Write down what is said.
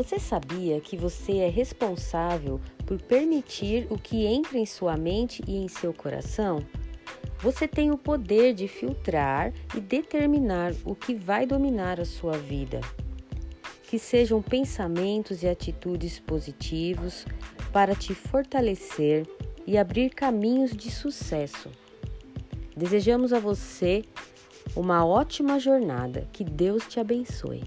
Você sabia que você é responsável por permitir o que entra em sua mente e em seu coração? Você tem o poder de filtrar e determinar o que vai dominar a sua vida. Que sejam pensamentos e atitudes positivos para te fortalecer e abrir caminhos de sucesso. Desejamos a você uma ótima jornada. Que Deus te abençoe.